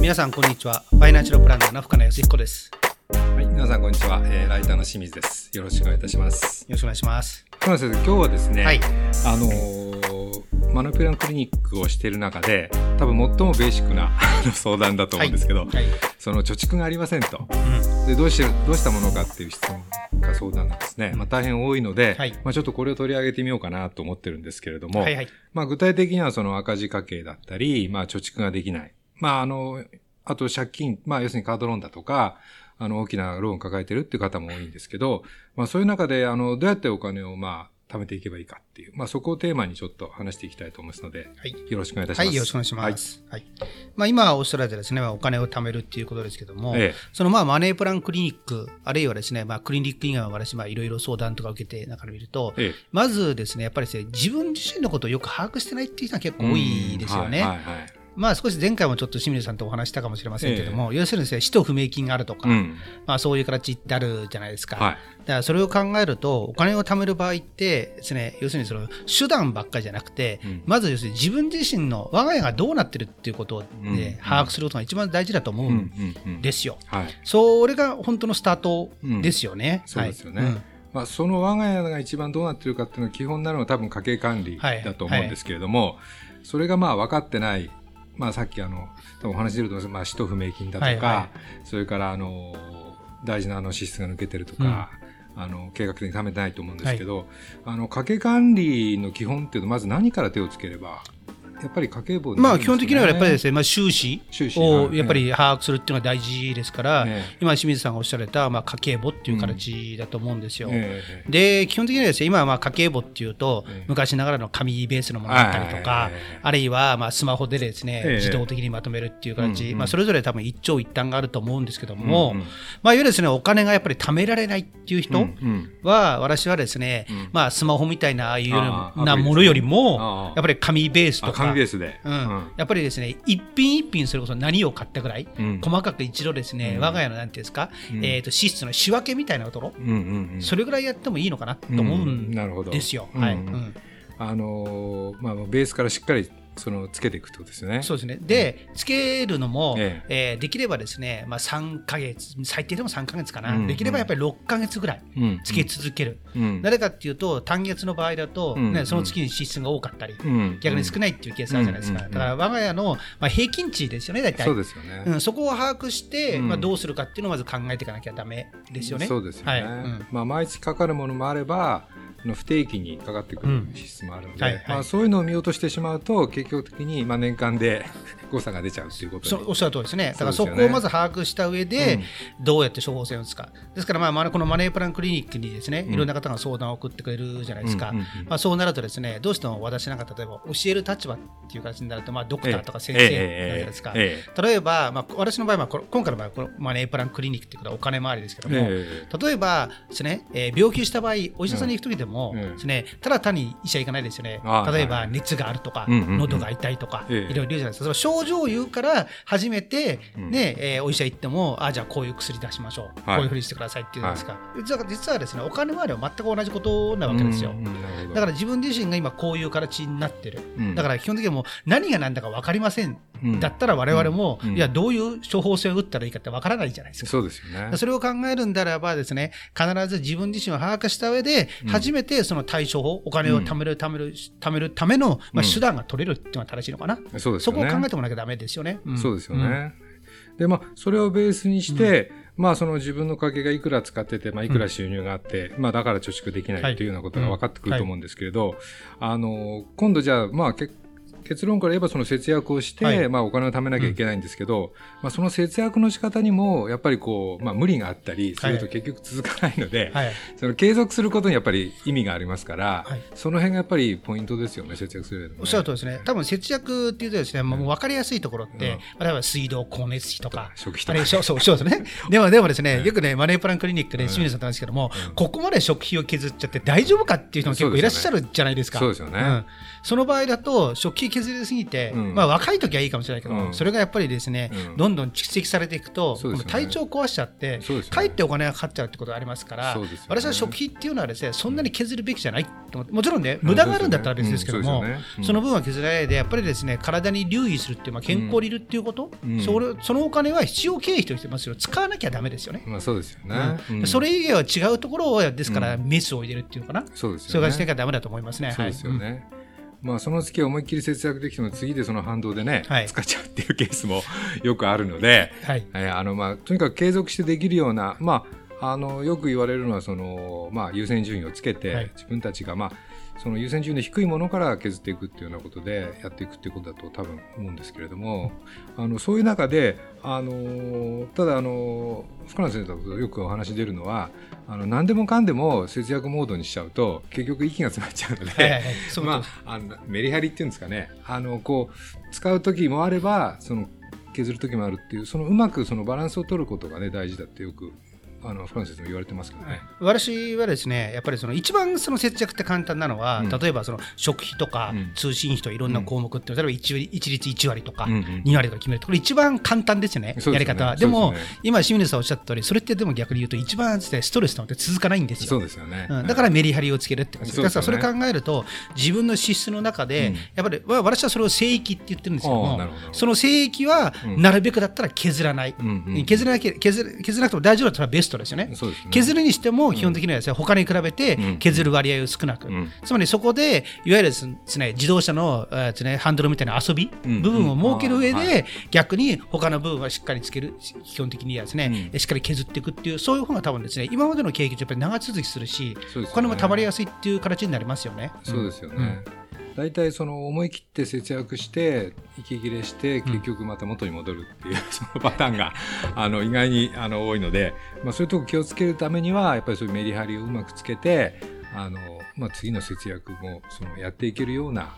皆さんこんにちは。ファイナンシャルプランナーの深野康彦です。はい、皆さんこんにちは、えーライターの清水です。よろしくお願いいたします。よろしくお願いします。そうなんです今日はですね、はい。あのーマノピランクリニックをしている中で、多分最もベーシックな 相談だと思うんですけど、はい。その貯蓄がありませんと。うん。でどうしてどうしたものかっていう質問が相談なんですね。まあ、大変多いので、はいまあ、ちょっとこれを取り上げてみようかなと思ってるんですけれども、はいはい。まあ、具体的にはその赤字家計だったり、まあ、貯蓄ができない。まあ、あの、あと借金、まあ、要するにカードローンだとか、あの、大きなローンを抱えてるっていう方も多いんですけど、まあ、そういう中で、あの、どうやってお金を、まあ、貯めていけばいいかっていう、まあ、そこをテーマにちょっと話していきたいと思いますので、はい。よろしくお願いいたします。はい、よろしくお願いします。はい。まあ、今おっしゃられたですね、まあお金を貯めるっていうことですけども、ええそのまあマネープランクリニック、あるいはですね、まあクリニック以外は私、まあいろいろ相談とか受けて中で見ると、ええまずですね、やっぱりですね、自分自身のことをよく把握してないっていう人が結構多いですよね。はいはいまあ少し前回もちょっと清水さんとお話したかもしれませんけども、要するにですね、使途不明金があるとか、うん。まあそういう形ってあるじゃないですか。はい。だからそれを考えると、お金を貯める場合ってですね、要するにその手段ばっかりじゃなくて、うんまず要するに自分自身の我が家がどうなってるっていうことを、うんね把握することが一番大事だと思ううん。ですよ。はい。それが本当のスタートですよね。そうですよね。はいまあ、その我が家が一番どうなってるかっていうのが基本になるのは多分家計管理はいだと思うんですけれども、それがまあ分かってない、まあ、さっきあの多分お話出ると思います。まあ、使途不明金だとか、はいはそれからあの大事なあの支出が抜けてるとか、あの計画的に貯めてないと思うんですけど、あの家計管理の基本っていうとまず何から手をつければやっぱり家計簿まあ基本的にはやっぱりですね、ね、まあ、収支収支。をはいやっぱり把握するっていうのが大事ですから、ええ。今清水さんがおっしゃられた、まあ、家計簿っていう形だと思うんですよ。ええ。で基本的にはですね今はまあ家計簿っていうと、ええ。昔ながらの紙ベースのものだったりとか、はいあるいはまあスマホでですね、ええ。自動的にまとめるっていう形、うんうんまあ、それぞれ多分一長一短があると思うんですけども、うんうん。まあ、いわゆるですねお金がやっぱり貯められないっていう人うんうん。は、私はですね、うん。まあ、スマホみたいなああいうようなものよりあもあやっぱり紙ベースとあか紙ベースで、うん。やっぱりですね一品一品それこそ何を買ったぐらい、うん。細かく一度ですね、うん。我が家のなんていうんですか、うん。えー、と支出の仕分けみたいなところ、うんうんうん。それぐらいやってもいいのかなと思うんですよ。うん。はい。うん。あのーまあ、ベースからしっかりそのつけていくってことですよね。そうですね。で、つけるのも、ええ。ーできればですね、まあ、3ヶ月、最低でも3ヶ月かな、うん。できればやっぱり6ヶ月ぐらいうん。つけ続ける。うん。なぜかっていうと、単月の場合だと、うん。ね、その月に支出が多かったり、うん。逆に少ないっていうケースあるじゃないですか。うん。だから我が家の、まあ、平均値ですよね、大体。そうですよね。うん、そこを把握して、うん。まあ、どうするかっていうのをまず考えていかなきゃだめですよね。そうですよね。はい。うん。まあ、毎月かかるものもあれば、あの不定期にかかってくる支出もあるので、はいはい。まあ、そういうのを見落としてしまうと、結局的にまあ年間で誤差が出ちゃうということおっしゃる通りですね。だからそこをまず把握した上で、どうやって処方箋を打つか。ですから、まあまあ、このマネープランクリニックにですね、うん。いろんな方が相談を送ってくれるじゃないですか。うんうんうんまあ、そうなるとですね、どうしても私なんか例えば教える立場っていう形になると、まあ、ドクターとか先生じゃないですか。ええ。例えば、まあ、私の場合は、今回の場合はこのマネープランクリニックっていうことはお金回りですけども、ええ。例えばですね、えー病気した場合、お医者さんに行くときでも、うん。ですね、ただ単に医者行かないですよね。あ。例えばはい熱があるとか、うんうんうん。喉が痛いとか、ええ。いろいろ言うじゃないですか。その症状を言うから初めて、うんねえーお医者行っても、あじゃあこういう薬出しましょう、はいこういうふうにしてくださいっていうんですか。実は実はですね、お金回りは全く同じことなわけですよ。だから自分自身が今こういう形になってる。うんだから基本的にはもう何が何だか分かりません。うんだったら我々も、うんいや、どういう処方箋を打ったらいいかって分からないじゃないですか。そうですよね。それを考えるんであればですね、必ず自分自身を把握した上で、うん初めてその対処法、お金を貯める、貯める、貯めるための、まあ、うん手段が取れるっていうのが正しいのかな。そうですよね。そこを考えてもらきゃダメですよね。ん。そうですよね。で、まあ、それをベースにして、まあ、その自分の家計がいくら使ってて、まあ、いくら収入があって、まあ、だから貯蓄できないというようなことが分かってくると思うんですけれど、あの、今度じゃあ、まあ、け結論から言えばその節約をして、はい。まあお金を貯めなきゃいけないんですけど、まあその節約の仕方にもやっぱりこう、まあ無理があったりすると結局続かないので、はい。その継続することにやっぱり意味がありますから、はい。その辺がやっぱりポイントですよね、節約するね。おっしゃるとですね、多分節約っていうとですね、もう分かりやすいところって、うん。例えば水道、光熱費とか、食費とか。そうそうそうですね。でも、でもですね、うん。よくね、マネープランクリニックで清水さんと話ですけども、ここまで食費を削っちゃって大丈夫かっていう人も結構いらっしゃるじゃないですか。そうですよね。ん。その場合だと、食費削りすぎて、うん。まあ若い時はいいかもしれないけど、うん。それがやっぱりですね、うん。どんどん蓄積されていくと、体調壊しちゃって、かえってお金がかかっちゃうってことがありますから、私は食費っていうのはですね、そんなに削るべきじゃないともちろんね、無駄があるんだったら別ですけども、うん。その分は削らないで、やっぱりですね、体に留意するっていう、まあ、健康にいるっていうこと、うん。それそのお金は必要経費としてますよ、使わなきゃだめですよね。まあそうですよね。それ以外は違うところを、ですから、うんメスを入れるっていうのかな、そうですよね。そういう感じでいかだめだと思いますね。そうですよね。まあその月思いっきり節約できても次でその反動でね、はい使っちゃうっていうケースもよくあるので、はい。はい。はいあのまあとにかく継続してできるような、まああのよく言われるのはそのまあ優先順位をつけて、はい。自分たちがまあその優先順位の低いものから削っていくっていうようなことでやっていくっていうことだと多分思うんですけれども、あのそういう中であのただあの深野先生とよくお話出るのはあの何でもかんでも節約モードにしちゃうと結局息が詰まっちゃうので。はいはい まあ、あのメリハリっていうんですかね。あのこう使う時もあればその削る時もあるっていうそのうまくそのバランスを取ることがね大事だってよくあのフランセスも言われてますからね。と私はですね、やっぱりその一番その節約って簡単なのは、うん。例えばその食費とかうん。通信費といろんな項目って、例えば一割一律1割とかうんうん2割とか決めると、これ一番簡単ですよね、ね。やり方。は。ですよね。今、清水さんおっしゃった通り、それってでも逆に言うと、一番ストレスなので続かないんですよ。そうですよね。うん。だからメリハリをつけるって感じですよ。ね。だからそれ考えると、自分の支出の中で、うん。やっぱりわ私はそれを聖域って言ってるんですけどもその聖域はうん。なるべくだったら削らない、うんうん削らなきゃ削る削らなくても大丈夫だったらベストですよね。そうですね。削るにしても基本的にはですね、他に比べてうん。削る割合を少なく、うん。つまりそこでいわゆるですね自動車のえねハンドルみたいな遊びうん。部分を設ける上うん。あーはで逆に他の部分はしっかりつける基本的にはですね、しっかり削っていくっていうそういう方が多分ですね今までの経験とやっぱり長続きするし、ね。お金もたまりやすいっていう形になりますよね。そうですよね。大体その思い切って節約して息切れして結局また元に戻るっていう そのパターンがあの意外にあの多いので、まあ、そういうとこ気をつけるためにはやっぱりそういうメリハリをうまくつけてあの、まあ、次の節約もそのやっていけるような、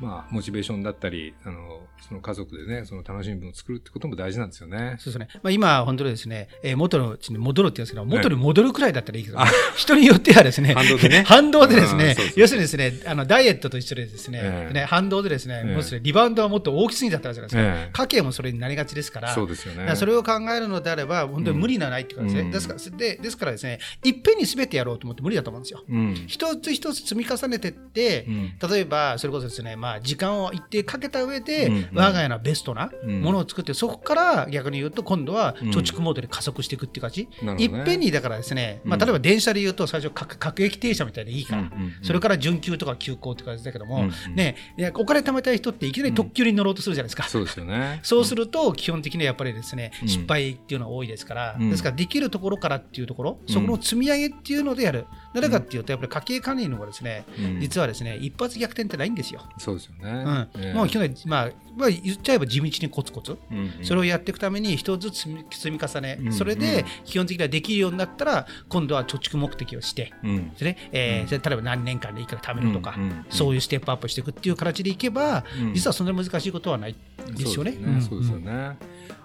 まあ、モチベーションだったりあのその家族でねその楽しみ分を作るってことも大事なんですよね。そうですね。まあ、今、本当にですね、えー元のうちに戻るって言うんですけど、元に戻るくらいだったらいいけど、人によってはですね、反動でね。反動でですね要するにですね、あの、ダイエットと一緒でですね、ええ。ね反動でですね、ええ。もうですね、リバウンドはもっと大きすぎちゃったじゃないですか。ええ。家計もそれになりがちですから、そうですよね。それを考えるのであれば、本当に無理のないっていうかですね、うんです。からでですからですね、いっぺんに全てやろうと思って無理だと思うんですよ。うん。一つ一つ積み重ねてって、うん。例えばそれこそですね、まあ、時間を一定かけた上で、うん我が家のベストなうん。ものを作って、そこから逆に言うと、今度はうん。貯蓄モードで加速していくっていう感じ、なるほどね。いっぺんにだからですね、まあ、うん例えば電車で言うと、最初各、各駅停車みたいでいいから、うんうんうん。それから準急とか急行って感じだけども、うんうん。ね、お金貯めたい人っていきなり特急に乗ろうとするじゃないですか。そうですよね。そうすると、基本的にはやっぱりですね、うん。失敗っていうのは多いですから、うん。ですから、できるところからっていうところ、うん。そこの積み上げっていうのでやる。なぜかっていうと、やっぱり家計管理の方がですね、うん。実はですね、一発逆転ってないんですよ。そうですよね。うん。ええ。もう去年、まあ、まあ、言っちゃえば地道にコツコツ、うんうん。それをやっていくために一つずつ積み重ね、うんそれで基本的にはできるようになったら、今度は貯蓄目的をして、うん。ですね。えーうん。例えば何年間でいくら貯めるとか、うんうんうん。そういうステップアップしていくっていう形でいけば、うん。実はそんなに難しいことはないですよね。ん。そうですよね。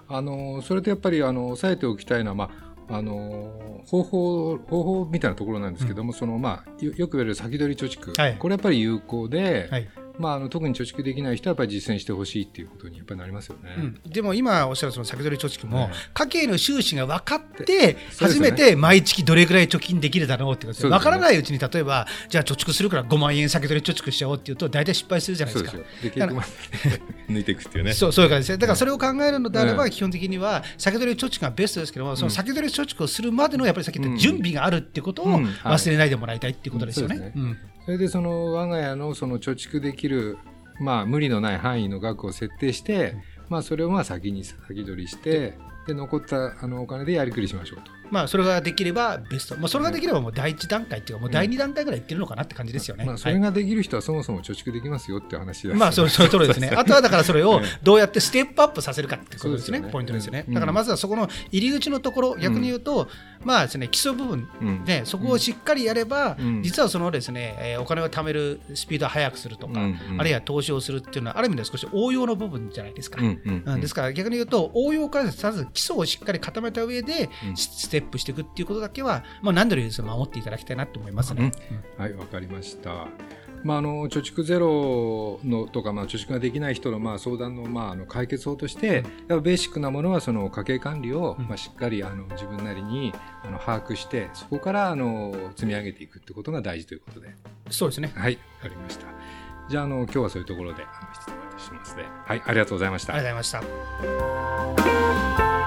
あのそれとやっぱりあの押さえておきたいのは、まあ、あの方法方法みたいなところなんですけども、そのまあ、よよく言われる先取り貯蓄、はい。これやっぱり有効で、はいまあ、あの特に貯蓄できない人はやっぱり実践してほしいっていうことにやっぱりなりますよね。うん。でも今おっしゃるその先取り貯蓄も、はい家計の収支が分かって初めて毎月どれぐらい貯金できるだろうってことでね。分からないうちに例えばじゃあ貯蓄するから5万円先取り貯蓄しちゃおうっていうと大体失敗するじゃないですか。抜いていくっていうね。そうそういう感じ。ですね。だからそれを考えるのであれば、うん基本的には先取り貯蓄がベストですけども、その先取り貯蓄をするまでのやっぱりさっき言った準備があるってことを忘れないでもらいたいっていうことですよね。そうですうんそれでその我が家のその貯蓄できる、まあ、無理のない範囲の額を設定して、まあ、それをまあ先に先取りしてで残ったあのお金でやりくりしましょうと。まあ、それができればベスト、まあ、それができればもう第一段階っていうか、もう第二段階ぐらいいってるのかなって感じですよね。まあ、それができる人はそもそも貯蓄できますよっていう話です、まあ、そうそういうところですね。あとはだからそれをえどうやってステップアップさせるかってことですね、そうですよね。ポイントですよね。うん。だからまずはそこの入り口のところ、逆に言うと、まあですね、基礎部分、うん。ね、そこをしっかりやれば、うん。実はそのですね、えーお金を貯めるスピードを速くするとか、うんうん。あるいは投資をするっていうのは、ある意味で少し応用の部分じゃないですか。うんうんうん。ですから逆に言うと応用からまず基礎をしっかり固めた上でうん。ステップしていくっていうことだけは、まあ、何度より守っていただきたいなと思いますね。はいわかりましたまあ、あの貯蓄ゼロのとか、まあ、貯蓄ができない人のまあ相談のまああの解決法として、うん、やっぱベーシックなものはその家計管理を、まあ、しっかりあの自分なりにあの把握してそこからあの積み上げていくってことが大事ということで。そうですね。はい。わかりました。じゃああの今日はそういうところであの質問しますね。はい。ありがとうございました。ありがとうございました